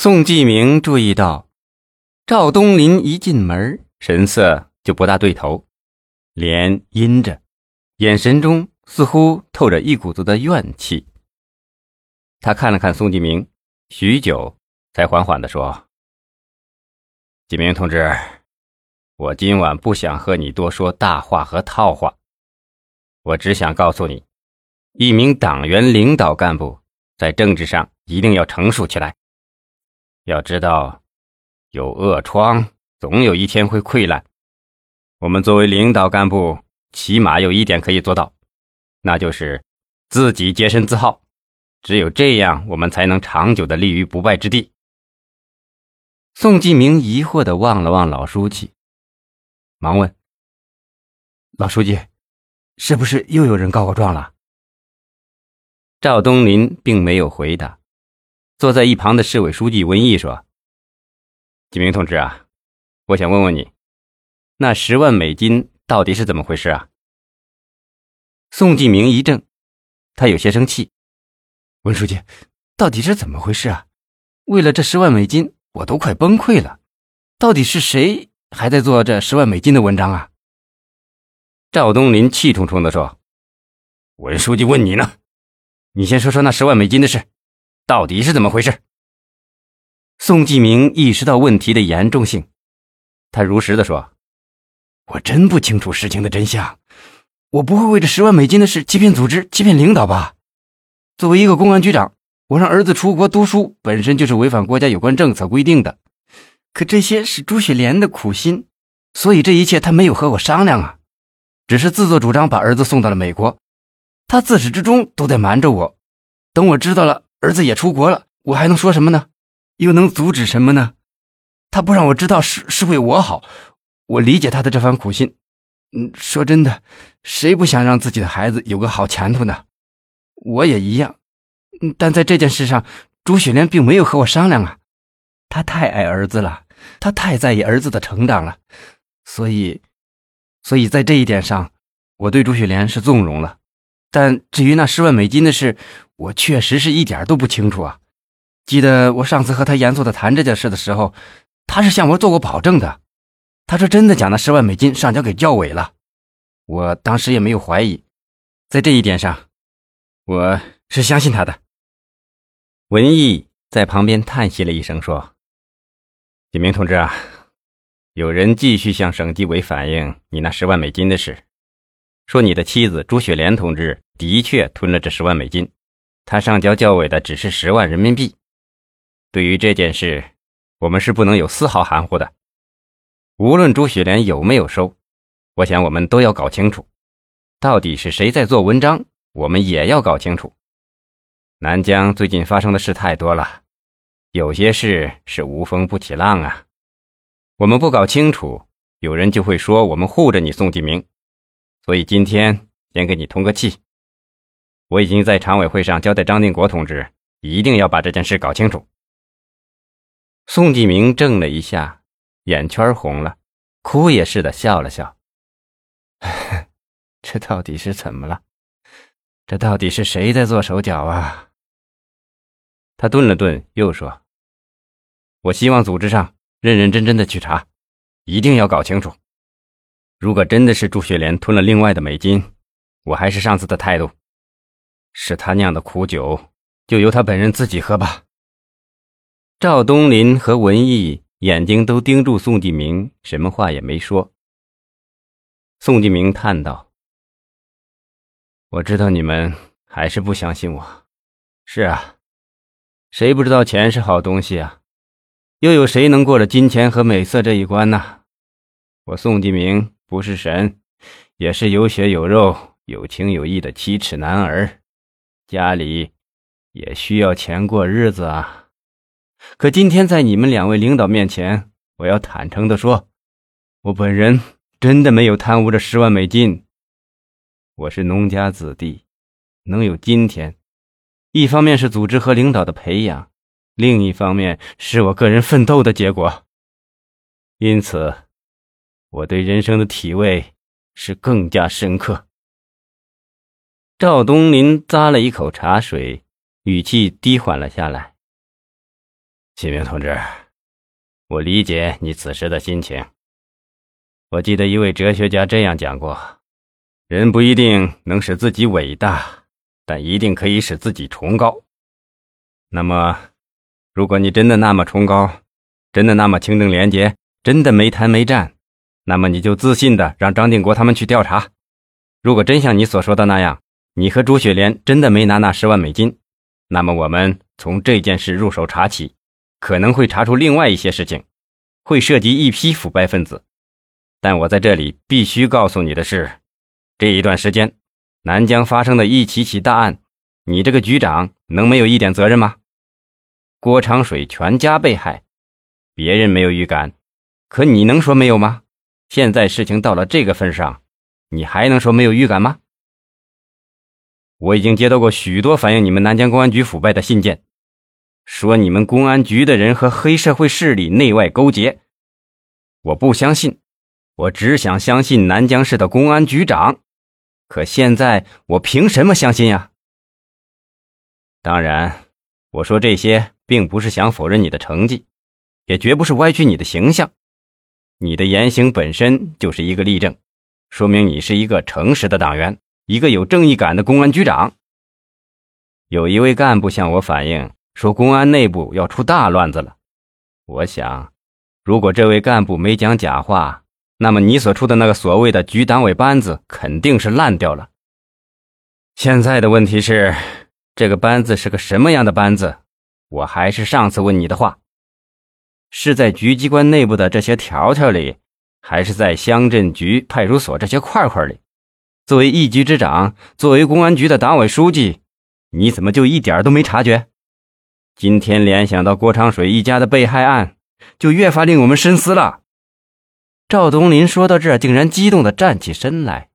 宋继明注意到，赵东林一进门，神色就不大对头，脸阴着，眼神中似乎透着一股子的怨气。他看了看宋继明，许久，才缓缓地说：“继明同志，我今晚不想和你多说大话和套话，我只想告诉你，一名党员领导干部在政治上一定要成熟起来。”要知道，有恶疮，总有一天会溃烂。我们作为领导干部，起码有一点可以做到，那就是自己洁身自好。只有这样，我们才能长久的立于不败之地。宋继明疑惑的望了望老书记，忙问：“老书记，是不是又有人告我状了？”赵东林并没有回答。坐在一旁的市委书记文艺说：“纪明同志啊，我想问问你，那十万美金到底是怎么回事啊？”宋继明一怔，他有些生气：“文书记，到底是怎么回事啊？为了这十万美金，我都快崩溃了。到底是谁还在做这十万美金的文章啊？”赵东林气冲冲地说：“文书记问你呢，你先说说那十万美金的事。”到底是怎么回事？宋继明意识到问题的严重性，他如实的说：“我真不清楚事情的真相，我不会为这十万美金的事欺骗组织、欺骗领导吧？作为一个公安局长，我让儿子出国读书，本身就是违反国家有关政策规定的。可这些是朱雪莲的苦心，所以这一切他没有和我商量啊，只是自作主张把儿子送到了美国。他自始至终都在瞒着我，等我知道了。”儿子也出国了，我还能说什么呢？又能阻止什么呢？他不让我知道是是为我好，我理解他的这番苦心。嗯，说真的，谁不想让自己的孩子有个好前途呢？我也一样。但在这件事上，朱雪莲并没有和我商量啊。她太爱儿子了，她太在意儿子的成长了，所以，所以在这一点上，我对朱雪莲是纵容了。但至于那十万美金的事，我确实是一点都不清楚啊！记得我上次和他严肃的谈这件事的时候，他是向我做过保证的。他说真的将那十万美金上交给教委了，我当时也没有怀疑。在这一点上，我是相信他的。文艺在旁边叹息了一声，说：“锦明同志啊，有人继续向省纪委反映你那十万美金的事，说你的妻子朱雪莲同志的确吞了这十万美金。”他上交教委的只是十万人民币，对于这件事，我们是不能有丝毫含糊的。无论朱雪莲有没有收，我想我们都要搞清楚，到底是谁在做文章，我们也要搞清楚。南疆最近发生的事太多了，有些事是无风不起浪啊。我们不搞清楚，有人就会说我们护着你宋继明，所以今天先给你通个气。我已经在常委会上交代张定国同志，一定要把这件事搞清楚。宋继明怔了一下，眼圈红了，哭也似的笑了笑。这到底是怎么了？这到底是谁在做手脚啊？他顿了顿，又说：“我希望组织上认认真真的去查，一定要搞清楚。如果真的是朱雪莲吞了另外的美金，我还是上次的态度。”是他酿的苦酒，就由他本人自己喝吧。赵东林和文艺眼睛都盯住宋继明，什么话也没说。宋继明叹道：“我知道你们还是不相信我。是啊，谁不知道钱是好东西啊？又有谁能过了金钱和美色这一关呢？我宋继明不是神，也是有血有肉、有情有义的七尺男儿。”家里也需要钱过日子啊！可今天在你们两位领导面前，我要坦诚的说，我本人真的没有贪污这十万美金。我是农家子弟，能有今天，一方面是组织和领导的培养，另一方面是我个人奋斗的结果。因此，我对人生的体味是更加深刻。赵东林咂了一口茶水，语气低缓了下来。启明同志，我理解你此时的心情。我记得一位哲学家这样讲过：人不一定能使自己伟大，但一定可以使自己崇高。那么，如果你真的那么崇高，真的那么清正廉洁，真的没贪没占，那么你就自信的让张定国他们去调查。如果真像你所说的那样，你和朱雪莲真的没拿那十万美金，那么我们从这件事入手查起，可能会查出另外一些事情，会涉及一批腐败分子。但我在这里必须告诉你的是，这一段时间南疆发生的一起起大案，你这个局长能没有一点责任吗？郭长水全家被害，别人没有预感，可你能说没有吗？现在事情到了这个份上，你还能说没有预感吗？我已经接到过许多反映你们南疆公安局腐败的信件，说你们公安局的人和黑社会势力内外勾结。我不相信，我只想相信南疆市的公安局长。可现在我凭什么相信呀？当然，我说这些并不是想否认你的成绩，也绝不是歪曲你的形象。你的言行本身就是一个例证，说明你是一个诚实的党员。一个有正义感的公安局长，有一位干部向我反映说，公安内部要出大乱子了。我想，如果这位干部没讲假话，那么你所出的那个所谓的局党委班子肯定是烂掉了。现在的问题是，这个班子是个什么样的班子？我还是上次问你的话，是在局机关内部的这些条条里，还是在乡镇局、派出所这些块块里？作为一局之长，作为公安局的党委书记，你怎么就一点都没察觉？今天联想到郭长水一家的被害案，就越发令我们深思了。赵东林说到这儿，竟然激动的站起身来。